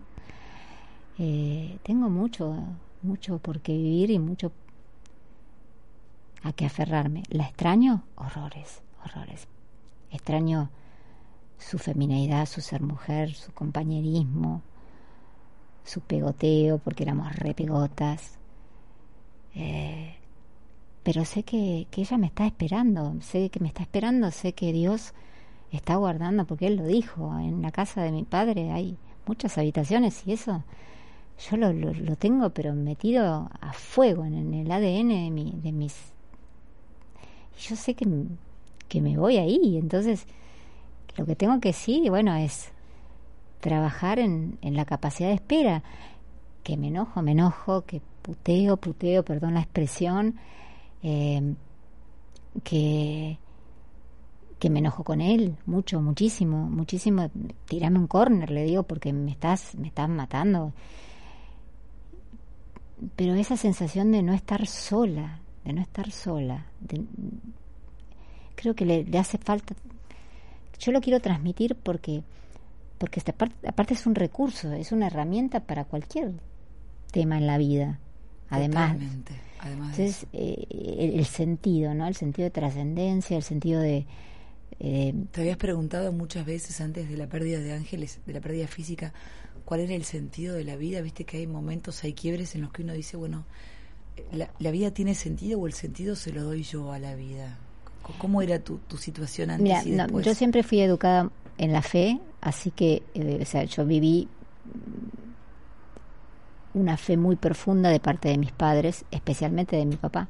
Eh, tengo mucho, mucho por qué vivir y mucho a qué aferrarme. La extraño, horrores, horrores. Extraño su feminidad, su ser mujer, su compañerismo, su pegoteo, porque éramos repegotas. Eh, pero sé que, que ella me está esperando, sé que me está esperando, sé que Dios está guardando, porque Él lo dijo, en la casa de mi padre hay muchas habitaciones y eso yo lo, lo, tengo pero metido a fuego en, en el ADN de, mi, de mis yo sé que, que me voy ahí, entonces lo que tengo que sí, bueno, es trabajar en, en la capacidad de espera, que me enojo, me enojo, que puteo, puteo, perdón la expresión, eh, que que me enojo con él mucho, muchísimo, muchísimo, tirame un corner, le digo, porque me estás, me estás matando. Pero esa sensación de no estar sola, de no estar sola. De, creo que le, le, hace falta. Yo lo quiero transmitir porque porque esta parte, aparte es un recurso, es una herramienta para cualquier tema en la vida. Además. Además entonces eh, el, el, sentido, ¿no? El sentido de trascendencia, el sentido de eh, te habías preguntado muchas veces antes de la pérdida de ángeles, de la pérdida física, cuál era el sentido de la vida. Viste que hay momentos, hay quiebres en los que uno dice, bueno, la, la, vida tiene sentido o el sentido se lo doy yo a la vida? ¿Cómo era tu, tu situación antes Mira, y después? No, yo siempre fui educada en la fe, así que, eh, o sea, yo viví una fe muy profunda de parte de mis padres, especialmente de mi papá.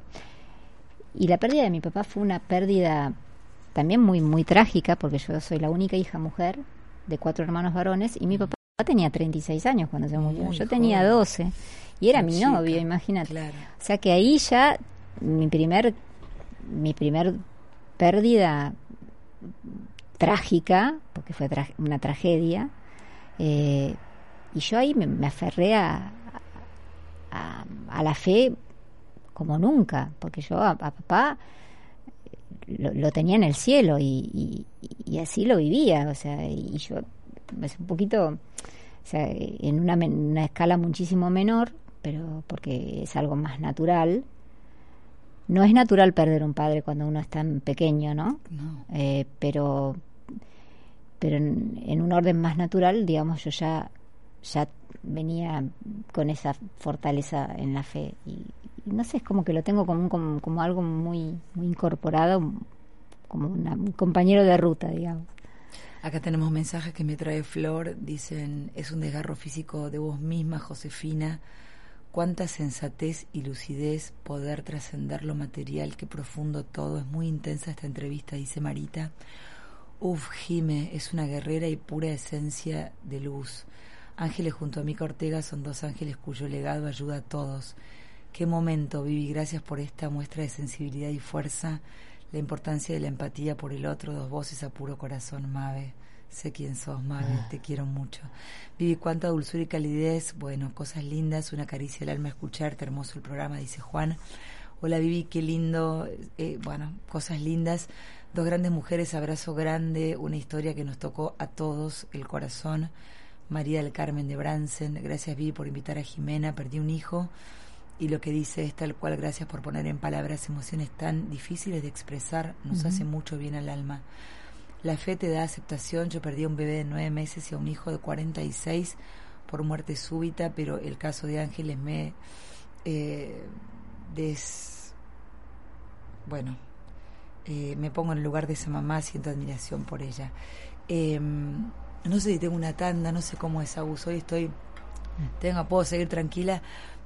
Y la pérdida de mi papá fue una pérdida también muy muy trágica, porque yo soy la única hija mujer de cuatro hermanos varones y mi papá tenía 36 años cuando se murió. Muy yo joven. tenía 12 y era mi chica. novio, imagínate. Claro. O sea que ahí ya mi primer mi primer pérdida trágica, porque fue tra una tragedia, eh, y yo ahí me, aferré a, a, la fe como nunca, porque yo a, papá lo, tenía en el cielo y, así lo vivía, o sea, y yo es un poquito, o sea, en una, una escala muchísimo menor, pero porque es algo más natural. No es natural perder un padre cuando uno es tan pequeño, ¿no? Eh, pero pero en, un orden más natural, digamos, yo ya, ya venía con esa fortaleza en la fe. Y, no sé, es como que lo tengo como, como, como algo muy, muy incorporado, como un compañero de ruta, digamos. Acá tenemos mensajes que me trae Flor, dicen, es un desgarro físico de vos misma, Josefina. Cuánta sensatez y lucidez, poder trascender lo material, qué profundo todo. Es muy intensa esta entrevista, dice Marita. Uf, Jime, es una guerrera y pura esencia de luz. Ángeles junto a Mica Ortega son dos ángeles cuyo legado ayuda a todos. Qué momento, Vivi, gracias por esta muestra de sensibilidad y fuerza, la importancia de la empatía por el otro, dos voces a puro corazón, Mave. Sé quién sos, Mave, ah. te quiero mucho. Vivi, cuánta dulzura y calidez, bueno, cosas lindas, una caricia al alma escucharte, hermoso el programa, dice Juan. Hola Vivi, qué lindo, eh, bueno, cosas lindas. Dos grandes mujeres, abrazo grande, una historia que nos tocó a todos el corazón. María del Carmen de Bransen, gracias Vi por invitar a Jimena, perdí un hijo y lo que dice es tal cual, gracias por poner en palabras emociones tan difíciles de expresar, nos hace mucho bien al alma. La fe te da aceptación, yo perdí a un bebé de nueve meses y a un hijo de 46 por muerte súbita, pero el caso de Ángeles me eh, des... bueno, eh, me pongo en el lugar de esa mamá, siento admiración por ella. Em, no sé si tengo una tanda, no sé cómo es abuso. Hoy estoy, tengo, puedo seguir tranquila,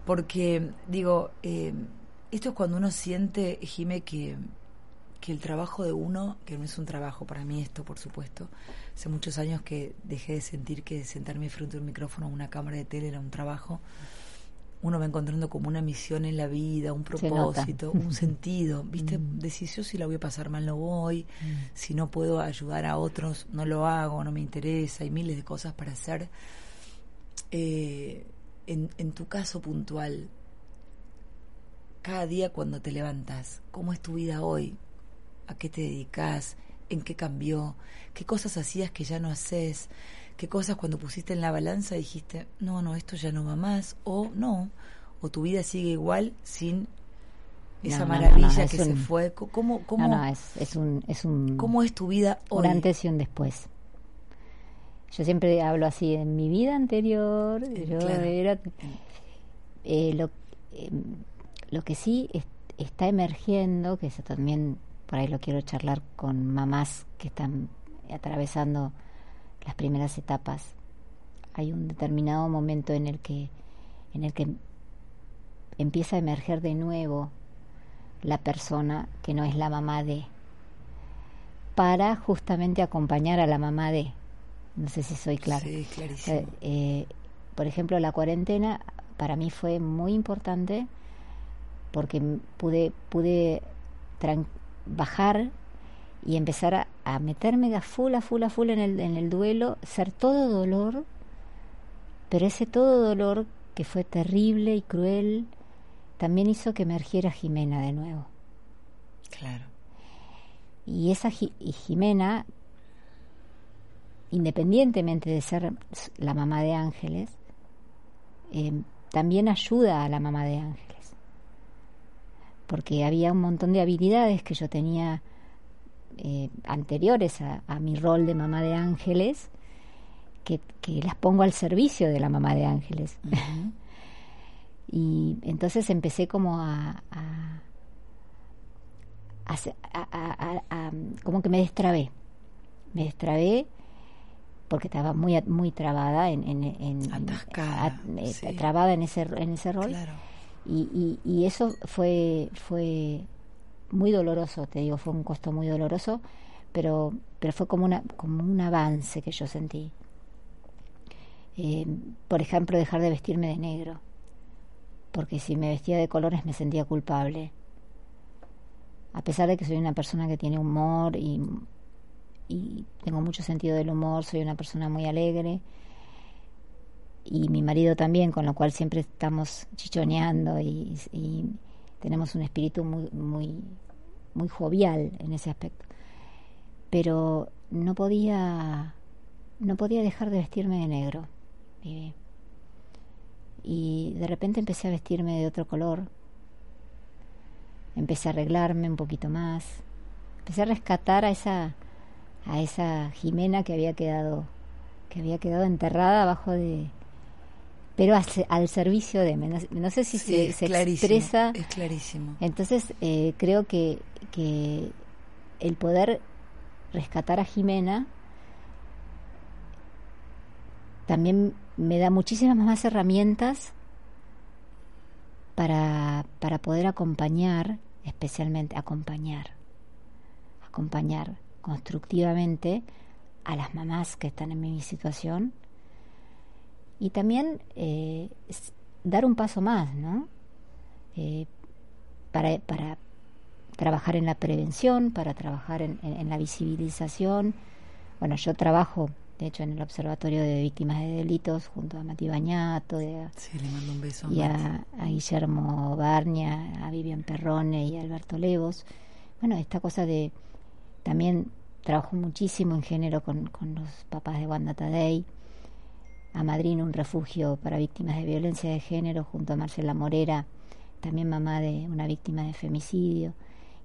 porque digo, em, esto es cuando uno siente, Jime, que, que el trabajo de uno, que no es un trabajo para mí esto, por supuesto, hace muchos años que dejé de sentir que sentarme frente a un micrófono o una cámara de tele era un trabajo uno va encontrando como una misión en la vida, un propósito, un <laughs> sentido. ¿Viste? Mm. Decís, yo si la voy a pasar mal no voy, mm. si no puedo ayudar a otros no lo hago, no me interesa, hay miles de cosas para hacer. Eh, en, en tu caso puntual, cada día cuando te levantas, ¿cómo es tu vida hoy? ¿A qué te dedicas? ¿En qué cambió? ¿Qué cosas hacías que ya no haces? Qué cosas cuando pusiste en la balanza dijiste, no, no, esto ya no va más, o no, o tu vida sigue igual sin esa maravilla que se fue. ¿Cómo, cómo, no, es, es, un, es un... ¿Cómo es tu vida hoy? Un antes y un después. Yo siempre hablo así, en mi vida anterior, eh, yo era... Eh, lo, em, lo que sí está emergiendo, que eso también por ahí lo quiero charlar con mamás que están atravesando las primeras etapas. Hay un determinado momento en el que en el que empieza a emerger de nuevo la persona que no es la mamá de para justamente acompañar a la mamá de no sé si soy clara sí, clarísimo. Eh, eh, por ejemplo la cuarentena para mí fue muy importante porque pude pude bajar y empezar a, meterme a full, a full, a full en el, en el duelo, ser todo dolor, pero ese todo dolor que fue terrible y cruel, también hizo que emergiera Jimena de nuevo. Claro. Y esa y Jimena, independientemente de ser la mamá de Ángeles, eh, también ayuda a la mamá de Ángeles. Porque había un montón de habilidades que yo tenía eh, anteriores a, mi rol de mamá de ángeles, que, las pongo al servicio de la mamá de ángeles. <laughs> y entonces empecé como a, a, como que me destrabé. Me destrabé porque estaba muy muy trabada en, en, eh, trabada en ese en ese rol y, y, y, eso fue fue muy doloroso, te digo, fue un costo muy doloroso, pero, pero fue como, una, como un avance que yo sentí. Eh, por ejemplo, dejar de vestirme de negro, porque si me vestía de colores me sentía culpable. A pesar de que soy una persona que tiene humor y, y tengo mucho sentido del humor, soy una persona muy alegre, y mi marido también, con lo cual siempre estamos chichoneando y, y tenemos un espíritu muy, muy, muy jovial en ese aspecto. Pero no podía, no podía dejar de vestirme de negro. Y de repente empecé a vestirme de otro color. Empecé a arreglarme un poquito más. Empecé a rescatar a esa, a esa Jimena que había quedado, que había quedado enterrada abajo de, pero al, servicio de no, sé si se, se expresa. es clarísimo. Entonces eh, creo que, que el poder rescatar a Jimena también me da muchísimas más herramientas para, para poder acompañar, especialmente acompañar, acompañar constructivamente a las mamás que están en mi situación y también eh, dar un paso más, ¿no? Eh, para, para trabajar en la prevención, para trabajar en, en, la visibilización. Bueno, yo trabajo, de hecho, en el Observatorio de Víctimas de Delitos junto a Mati Bañato sí, le mando un beso y a, a, Guillermo Barnia, a Vivian Perrone y a Alberto Levos. Bueno, esta cosa de también trabajo muchísimo en género con, con los papás de Wanda Tadei a Madrid un refugio para víctimas de violencia de género junto a Marcela Morera, también mamá de una víctima de femicidio.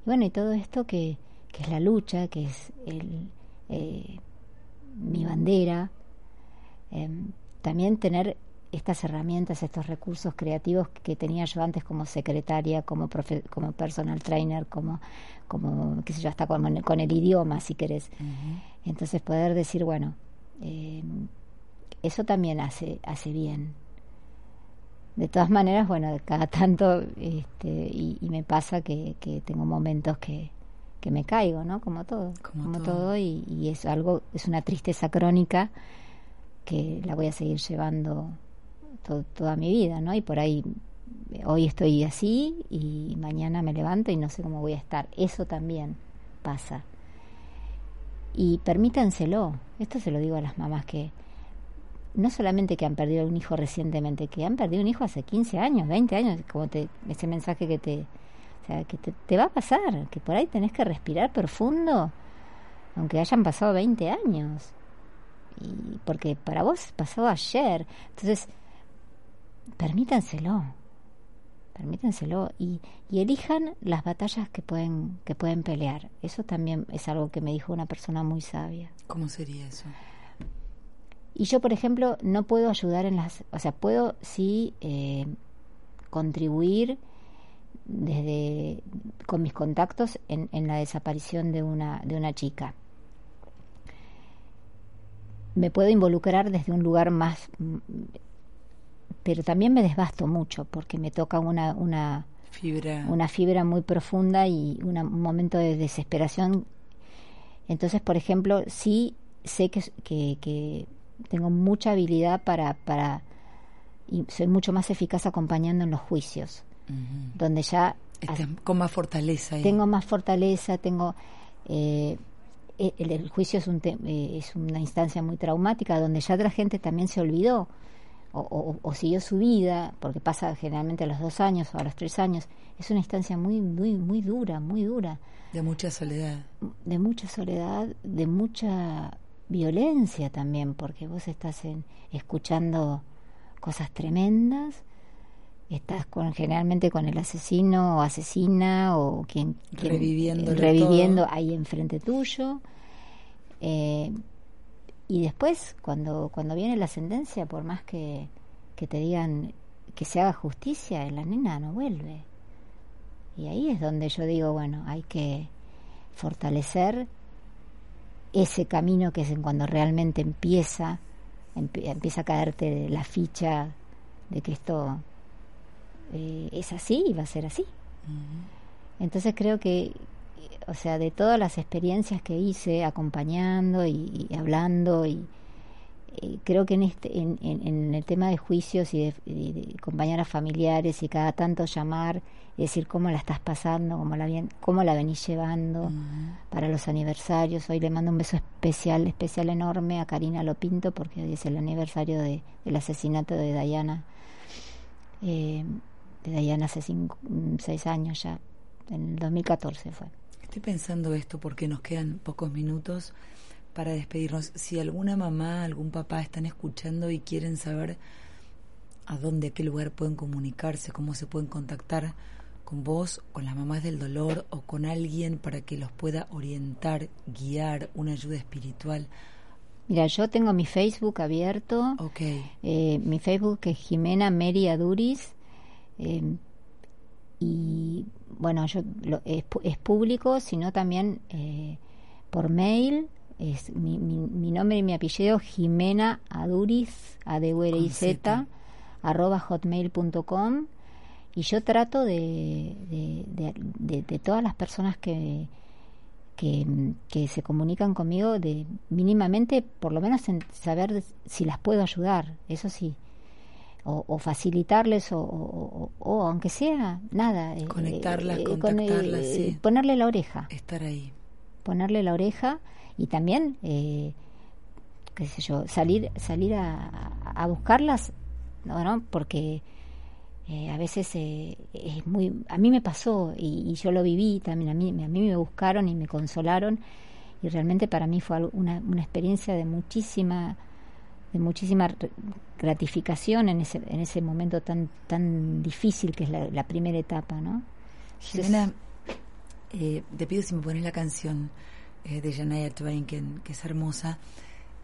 Y bueno, y todo esto que, que es la lucha, que es el, eh, mi bandera, em, también tener estas herramientas, estos recursos creativos que tenía yo antes como secretaria, como como personal trainer, como, como qué sé yo, hasta con, con el idioma, si querés. Entonces poder decir, bueno, eh, eso también hace, hace bien. De todas maneras, bueno, cada tanto, este, y, me pasa que, que, tengo momentos que, que me caigo, ¿no? Como todo, como, todo, y, es algo, es una tristeza crónica que la voy a seguir llevando toda mi vida, ¿no? Y por ahí, hoy estoy así y mañana me levanto y no sé cómo voy a estar. Eso también pasa. Y permítanselo, esto se lo digo a las mamás que, no solamente que han perdido un hijo recientemente, que han perdido un hijo hace 15 años, 20 años, como te, ese mensaje que te, o sea, que te, va a pasar, que por ahí tenés que respirar profundo, aunque hayan pasado 20 años. Y porque para vos pasó ayer. Entonces, permítanselo. Permítanselo y, y elijan las batallas que pueden que pueden pelear. Eso también es algo que me dijo una persona muy sabia. ¿Cómo sería eso? Y yo, por ejemplo, no puedo ayudar en las, o sea, puedo sí eh, contribuir desde con mis contactos en, en, la desaparición de una de una chica. Me puedo involucrar desde un lugar más, pero también me desbasto mucho porque me toca una una fibra una fibra muy profunda y un momento de desesperación. Entonces, por ejemplo, sí sé que, que tengo mucha habilidad para, para y soy mucho más eficaz acompañando en los juicios, donde ya... con más fortaleza. Tengo más fortaleza, tengo... Eh, e, el, juicio es, un eh, es una instancia muy traumática donde ya otra gente también se olvidó o, o, siguió su vida, porque pasa generalmente a los dos años o a los tres años. Es una instancia muy, muy, muy dura, muy dura. De mucha soledad. De mucha soledad, de mucha violencia también, porque vos estás en, escuchando cosas tremendas, estás con generalmente con el asesino o asesina o quien, reviviendo, reviviendo ahí enfrente tuyo. Eh, y después, cuando, cuando viene la sentencia, por más que, que te digan que se haga justicia, la nena no vuelve. Y ahí es donde yo digo, bueno, hay que fortalecer ese camino que es en cuando realmente empieza, empieza a caerte la ficha de que esto eh, es así y va a ser así. Entonces creo que, o sea, de todas las experiencias que hice acompañando y, hablando y eh, creo que en, este, en, en, el tema de juicios y de, compañeras familiares y cada tanto llamar y decir cómo la estás pasando, cómo la, bien, cómo la venís llevando para los aniversarios. Hoy le mando un beso especial, especial enorme a Karina Lopinto porque hoy es el aniversario de, del asesinato de Dayana. Eh, de Dayana hace cinco, seis años ya, en el 2014 fue. Estoy pensando esto porque nos quedan pocos minutos para despedirnos. Si alguna mamá, algún papá están escuchando y quieren saber a dónde, a qué lugar pueden comunicarse, cómo se pueden contactar con vos, con las mamás del dolor o con alguien para que los pueda orientar, guiar, una ayuda espiritual. Mira, yo tengo mi Facebook abierto. Ok. Eh, mi Facebook es Jimena Mary Aduris. Eh, y bueno, yo es, es, público, sino también eh, por mail es mi, mi, nombre y mi apellido Jimena Aduriz, a d -U z arroba hotmail.com y yo trato de, de, de, todas las personas que, que, se comunican conmigo de mínimamente por lo menos en saber si las puedo ayudar eso sí o, facilitarles o, o, aunque sea nada eh, conectarlas eh, contactarlas eh, ponerle la oreja. Estar ahí. Ponerle la oreja y también, eh, qué sé yo, salir, salir a, a buscarlas, ¿no? Porque eh, a veces eh, es muy... A mí me pasó y, yo lo viví también, a mí, a mí me buscaron y me consolaron y realmente para mí fue una, una experiencia de muchísima de muchísima gratificación en ese en ese momento tan tan difícil que es la, primera etapa no Jimena eh, te pido si me pones la canción eh, de Janaya Twain, que, es hermosa.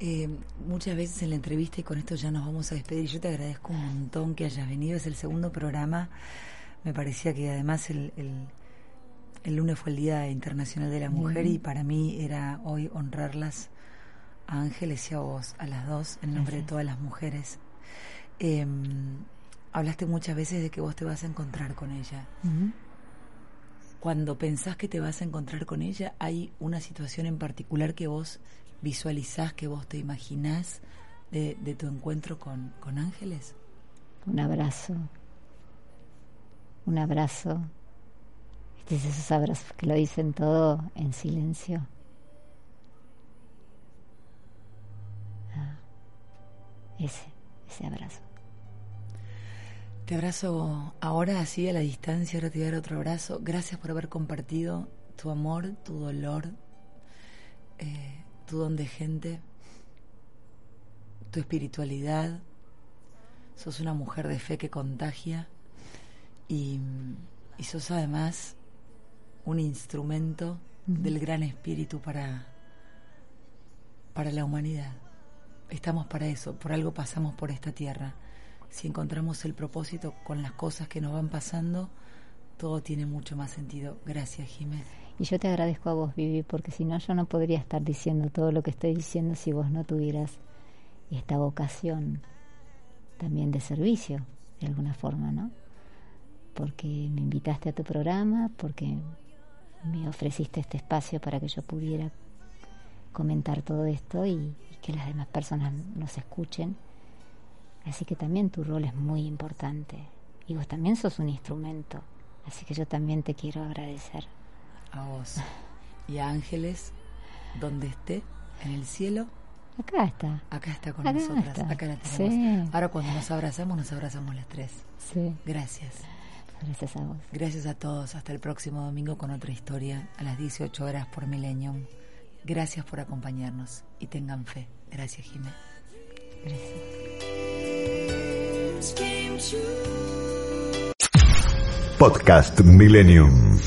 Eh, muchas veces en la entrevista, y con esto ya nos vamos a despedir, yo te agradezco un montón que hayas venido, es el segundo programa, me parecía que además el, el, lunes fue el Día Internacional de la Mujer y para mí era hoy honrarlas a Ángeles y a vos, a las dos, en nombre de todas las mujeres. Em, hablaste muchas veces de que vos te vas a encontrar con ella. Cuando pensás que te vas a encontrar con ella, ¿hay una situación en particular que vos visualizás, que vos te imaginás de, tu encuentro con, con Ángeles? Un abrazo, un abrazo. Este es esos abrazos que lo dicen todo en silencio. Ah, ese, ese abrazo. Te abrazo ahora así a la distancia, ahora te voy a dar otro abrazo. Gracias por haber compartido tu amor, tu dolor, eh, tu don de gente, tu espiritualidad. Sos una mujer de fe que contagia y, sos además un instrumento del gran espíritu para, para la humanidad. Estamos para eso, por algo pasamos por esta tierra si encontramos el propósito con las cosas que nos van pasando, todo tiene mucho más sentido. Gracias, Jiménez. Y yo te agradezco a vos, Vivi, porque si no, yo no podría estar diciendo todo lo que estoy diciendo si vos no tuvieras esta vocación también de servicio, de alguna forma, ¿no? Porque me invitaste a tu programa, porque me ofreciste este espacio para que yo pudiera comentar todo esto y, y que las demás personas nos escuchen Así que también tu rol es muy importante. Y vos también sos un instrumento. Así que yo también te quiero agradecer. A vos. Y a Ángeles, donde esté, en el cielo. Acá está. Acá está con nosotras. Acá la tenemos. Ahora cuando nos abrazamos, nos abrazamos las tres. Sí. Gracias. Gracias a vos. Gracias a todos. Hasta el próximo domingo con otra historia a las 18 horas por Millennium. Gracias por acompañarnos y tengan fe. Gracias, Jiménez. Gracias. Podcast Millennium.